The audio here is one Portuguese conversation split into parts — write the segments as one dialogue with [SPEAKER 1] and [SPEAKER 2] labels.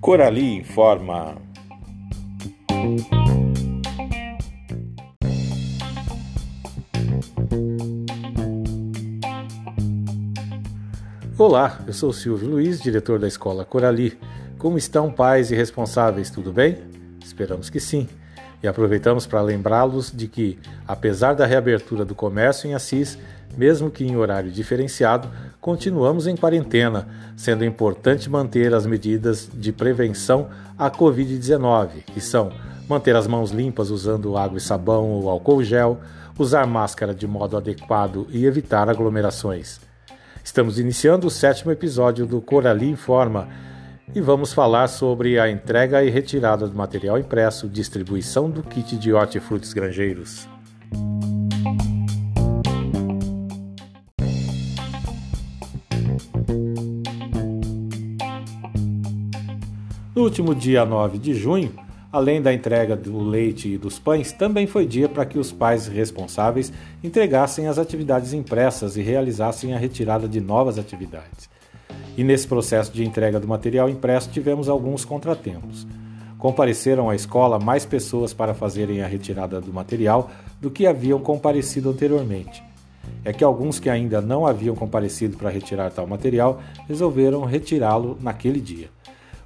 [SPEAKER 1] Corali informa. Olá, eu sou Silvio Luiz, diretor da Escola Corali. Como estão pais e responsáveis, tudo bem? Esperamos que sim. E aproveitamos para lembrá-los de que, apesar da reabertura do comércio em Assis, mesmo que em horário diferenciado, continuamos em quarentena, sendo importante manter as medidas de prevenção à Covid-19, que são manter as mãos limpas usando água e sabão ou álcool gel, usar máscara de modo adequado e evitar aglomerações. Estamos iniciando o sétimo episódio do Corali Informa e vamos falar sobre a entrega e retirada do material impresso, distribuição do kit de hortifrutis granjeiros. No último dia 9 de junho, além da entrega do leite e dos pães, também foi dia para que os pais responsáveis entregassem as atividades impressas e realizassem a retirada de novas atividades. E nesse processo de entrega do material impresso tivemos alguns contratempos. Compareceram à escola mais pessoas para fazerem a retirada do material do que haviam comparecido anteriormente. É que alguns que ainda não haviam comparecido para retirar tal material resolveram retirá-lo naquele dia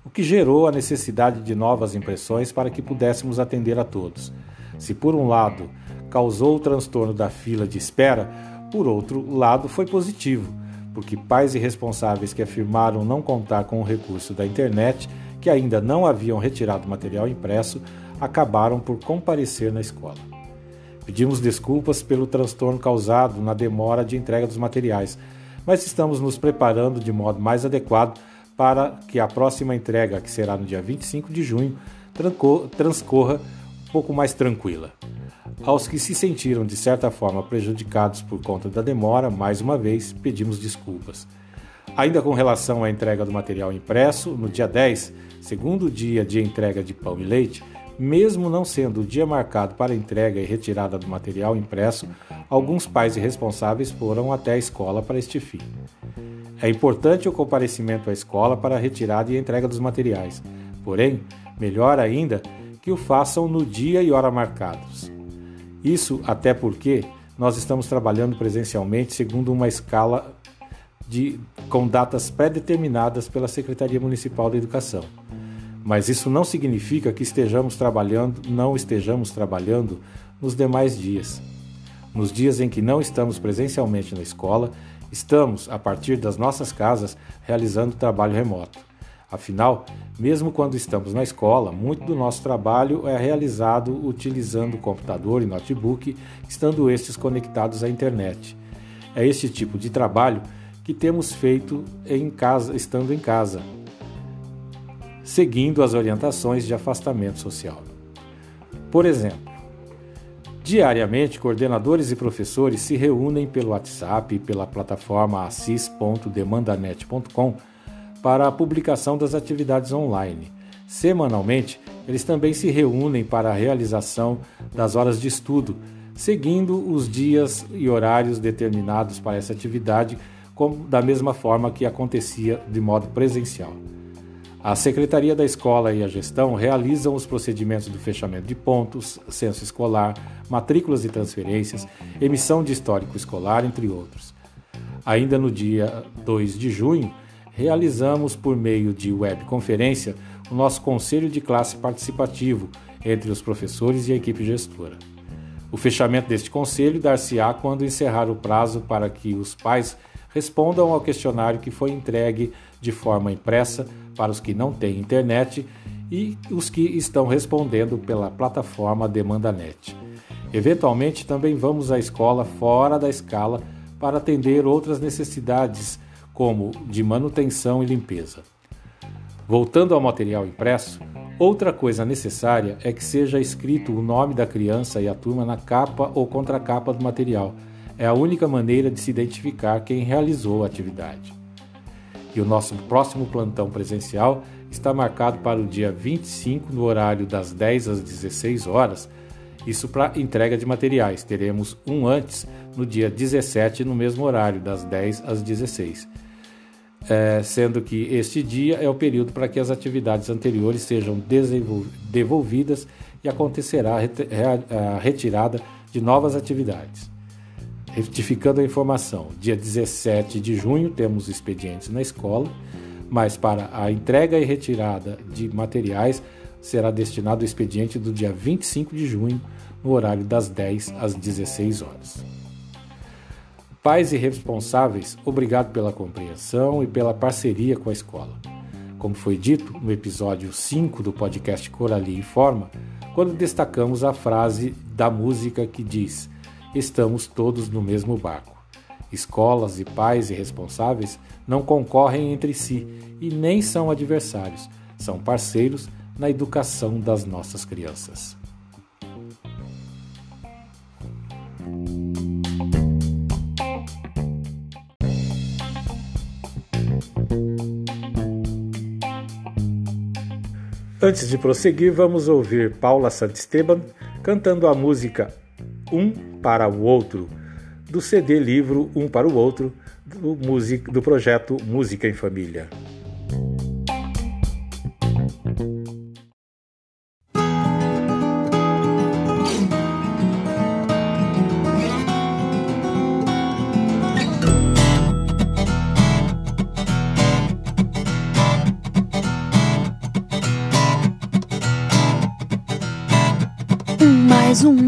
[SPEAKER 1] o que gerou a necessidade de novas impressões para que pudéssemos atender a todos. Se por um lado causou o transtorno da fila de espera, por outro lado foi positivo, porque pais e responsáveis que afirmaram não contar com o recurso da internet, que ainda não haviam retirado material impresso, acabaram por comparecer na escola. Pedimos desculpas pelo transtorno causado na demora de entrega dos materiais, mas estamos nos preparando de modo mais adequado para que a próxima entrega, que será no dia 25 de junho, transcorra um pouco mais tranquila. Aos que se sentiram de certa forma prejudicados por conta da demora, mais uma vez pedimos desculpas. Ainda com relação à entrega do material impresso, no dia 10, segundo dia de entrega de pão e leite, mesmo não sendo o dia marcado para entrega e retirada do material impresso, alguns pais e responsáveis foram até a escola para este fim. É importante o comparecimento à escola para a retirada e entrega dos materiais, porém, melhor ainda que o façam no dia e hora marcados. Isso até porque nós estamos trabalhando presencialmente segundo uma escala de, com datas pré-determinadas pela Secretaria Municipal da Educação. Mas isso não significa que estejamos trabalhando, não estejamos trabalhando nos demais dias. Nos dias em que não estamos presencialmente na escola, Estamos, a partir das nossas casas, realizando trabalho remoto. Afinal, mesmo quando estamos na escola, muito do nosso trabalho é realizado utilizando computador e notebook, estando estes conectados à internet. É este tipo de trabalho que temos feito em casa, estando em casa, seguindo as orientações de afastamento social. Por exemplo, Diariamente, coordenadores e professores se reúnem pelo WhatsApp e pela plataforma assis.demandanet.com para a publicação das atividades online. Semanalmente, eles também se reúnem para a realização das horas de estudo, seguindo os dias e horários determinados para essa atividade, como, da mesma forma que acontecia de modo presencial. A Secretaria da Escola e a Gestão realizam os procedimentos do fechamento de pontos, censo escolar, matrículas e transferências, emissão de histórico escolar, entre outros. Ainda no dia 2 de junho, realizamos por meio de webconferência o nosso conselho de classe participativo entre os professores e a equipe gestora. O fechamento deste conselho dar-se-á quando encerrar o prazo para que os pais respondam ao questionário que foi entregue de forma impressa para os que não têm internet e os que estão respondendo pela plataforma DemandaNet. Eventualmente, também vamos à escola fora da escala para atender outras necessidades, como de manutenção e limpeza. Voltando ao material impresso, outra coisa necessária é que seja escrito o nome da criança e a turma na capa ou contracapa do material. É a única maneira de se identificar quem realizou a atividade. E o nosso próximo plantão presencial está marcado para o dia 25, no horário das 10 às 16 horas. Isso para entrega de materiais. Teremos um antes, no dia 17, no mesmo horário, das 10 às 16. É, sendo que este dia é o período para que as atividades anteriores sejam devolvidas e acontecerá a retirada de novas atividades. Retificando a informação, dia 17 de junho temos expedientes na escola, mas para a entrega e retirada de materiais será destinado o expediente do dia 25 de junho, no horário das 10 às 16 horas. Pais e responsáveis, obrigado pela compreensão e pela parceria com a escola. Como foi dito no episódio 5 do podcast Coralie Informa, quando destacamos a frase da música que diz: Estamos todos no mesmo barco. Escolas e pais e responsáveis não concorrem entre si e nem são adversários, são parceiros na educação das nossas crianças. Antes de prosseguir, vamos ouvir Paula Santisteban cantando a música Um para o Outro, do CD livro Um para o Outro, do, music, do projeto Música em Família.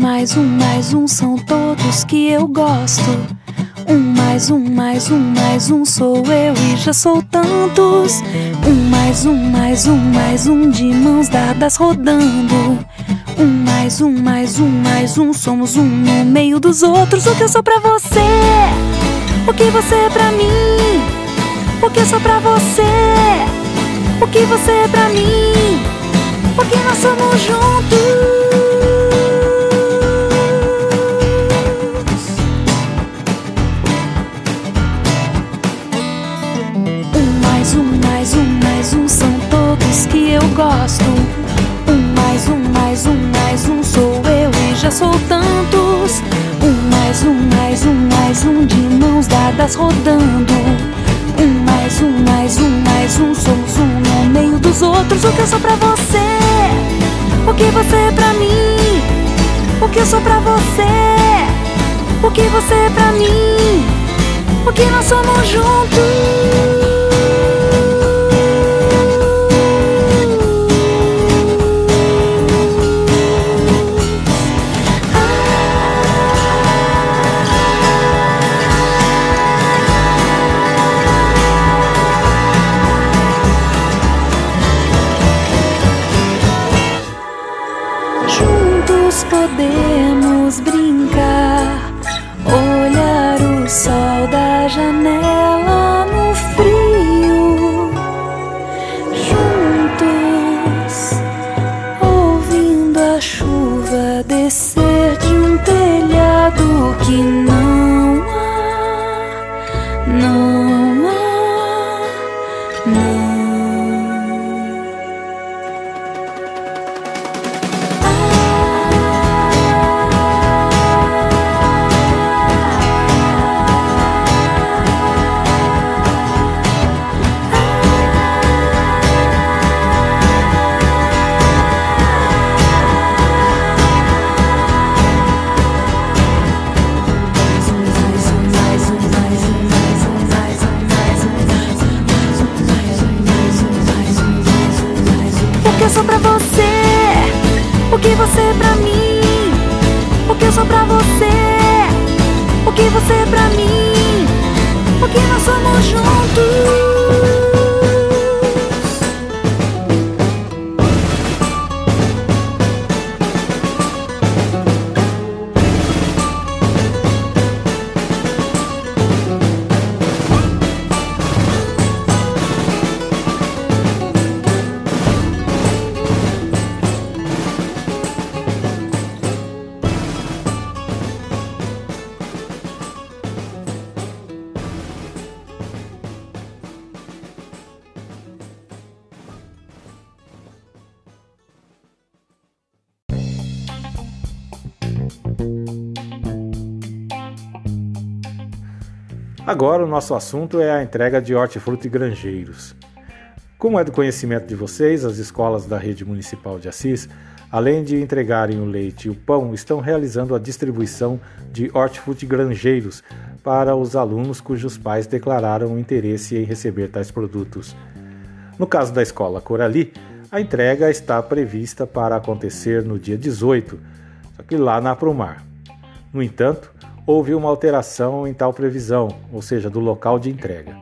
[SPEAKER 2] Mais um, mais um, são todos que eu gosto. Um mais um, mais um, mais um sou eu e já sou tantos. Um mais um, mais um, mais um de mãos dadas rodando. Um mais um, mais um, mais um somos um no meio dos outros. O que eu sou pra você? O que você é pra mim? O que eu sou pra você? O que você é pra mim? O que nós somos juntos? Gosto. Um mais um, mais um, mais um sou eu e já sou tantos. Um mais um, mais um, mais um de mãos dadas rodando. Um mais um, mais um, mais um somos um no meio dos outros. O que eu sou pra você? O que você é pra mim? O que eu sou pra você? O que você é pra mim? O que nós somos juntos? podemos brincar, olhar o sol da janela no frio. Juntos, ouvindo a chuva descer de um telhado que não há, não há, não. você pra mim? O que eu sou pra você? O que você é pra mim?
[SPEAKER 1] Agora o nosso assunto é a entrega de hortifruti granjeiros. Como é do conhecimento de vocês, as escolas da rede municipal de Assis, além de entregarem o leite e o pão, estão realizando a distribuição de hortifruti granjeiros para os alunos cujos pais declararam interesse em receber tais produtos. No caso da escola Corali, a entrega está prevista para acontecer no dia 18, só que lá na Aprumar. No entanto, houve uma alteração em tal previsão, ou seja, do local de entrega.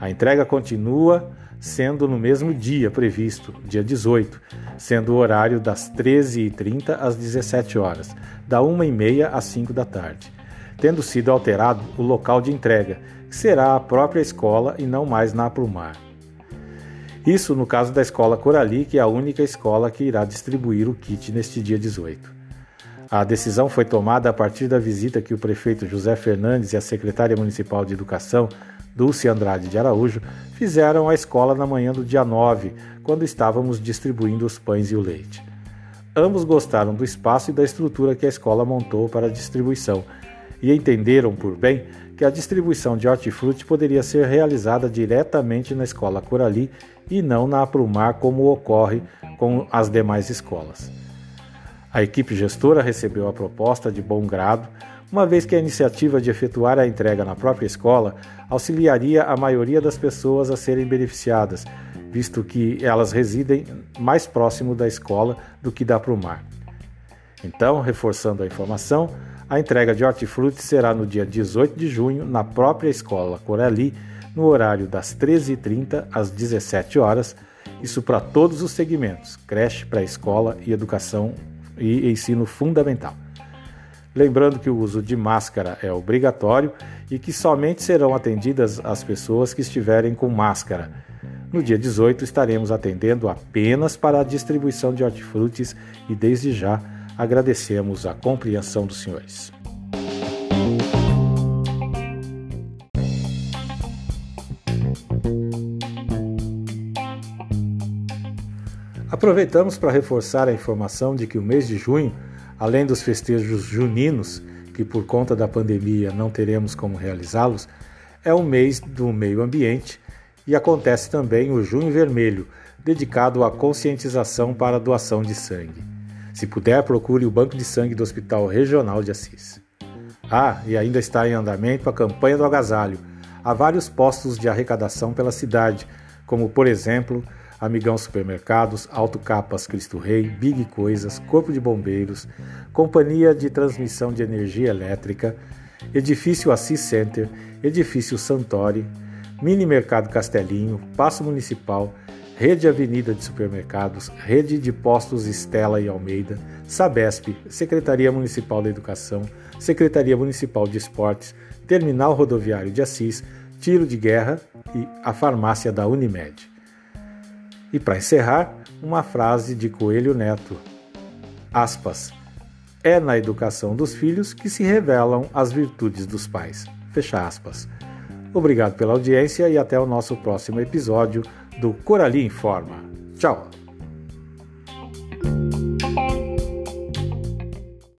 [SPEAKER 1] A entrega continua sendo no mesmo dia previsto, dia 18, sendo o horário das 13h30 às 17 horas, da 1h30 às 5 da tarde, tendo sido alterado o local de entrega, que será a própria escola e não mais na Aprumar. Isso no caso da escola Corali, que é a única escola que irá distribuir o kit neste dia 18. A decisão foi tomada a partir da visita que o prefeito José Fernandes e a secretária municipal de Educação, Dulce Andrade de Araújo, fizeram à escola na manhã do dia 9, quando estávamos distribuindo os pães e o leite. Ambos gostaram do espaço e da estrutura que a escola montou para a distribuição e entenderam por bem que a distribuição de hortifruti poderia ser realizada diretamente na escola Corali e não na Aprumar, como ocorre com as demais escolas. A equipe gestora recebeu a proposta de bom grado, uma vez que a iniciativa de efetuar a entrega na própria escola auxiliaria a maioria das pessoas a serem beneficiadas, visto que elas residem mais próximo da escola do que da Prumar. Então, reforçando a informação, a entrega de hortifruti será no dia 18 de junho na própria escola Corali, no horário das 13h30 às 17 horas, isso para todos os segmentos: creche, pré-escola e educação e ensino fundamental. Lembrando que o uso de máscara é obrigatório e que somente serão atendidas as pessoas que estiverem com máscara. No dia 18 estaremos atendendo apenas para a distribuição de hortifrutis e desde já agradecemos a compreensão dos senhores. Aproveitamos para reforçar a informação de que o mês de junho, além dos festejos juninos, que por conta da pandemia não teremos como realizá-los, é o mês do meio ambiente e acontece também o Junho Vermelho, dedicado à conscientização para a doação de sangue. Se puder, procure o Banco de Sangue do Hospital Regional de Assis. Ah, e ainda está em andamento a campanha do agasalho. Há vários postos de arrecadação pela cidade, como por exemplo Amigão Supermercados, Autocapas Cristo Rei, Big Coisas, Corpo de Bombeiros, Companhia de Transmissão de Energia Elétrica, Edifício Assis Center, Edifício Santori, Mini Mercado Castelinho, Passo Municipal, Rede Avenida de Supermercados, Rede de Postos Estela e Almeida, Sabesp, Secretaria Municipal da Educação, Secretaria Municipal de Esportes, Terminal Rodoviário de Assis, Tiro de Guerra e a Farmácia da Unimed. E para encerrar, uma frase de Coelho Neto. Aspas. É na educação dos filhos que se revelam as virtudes dos pais. Fecha aspas. Obrigado pela audiência e até o nosso próximo episódio do Corali Informa. Tchau!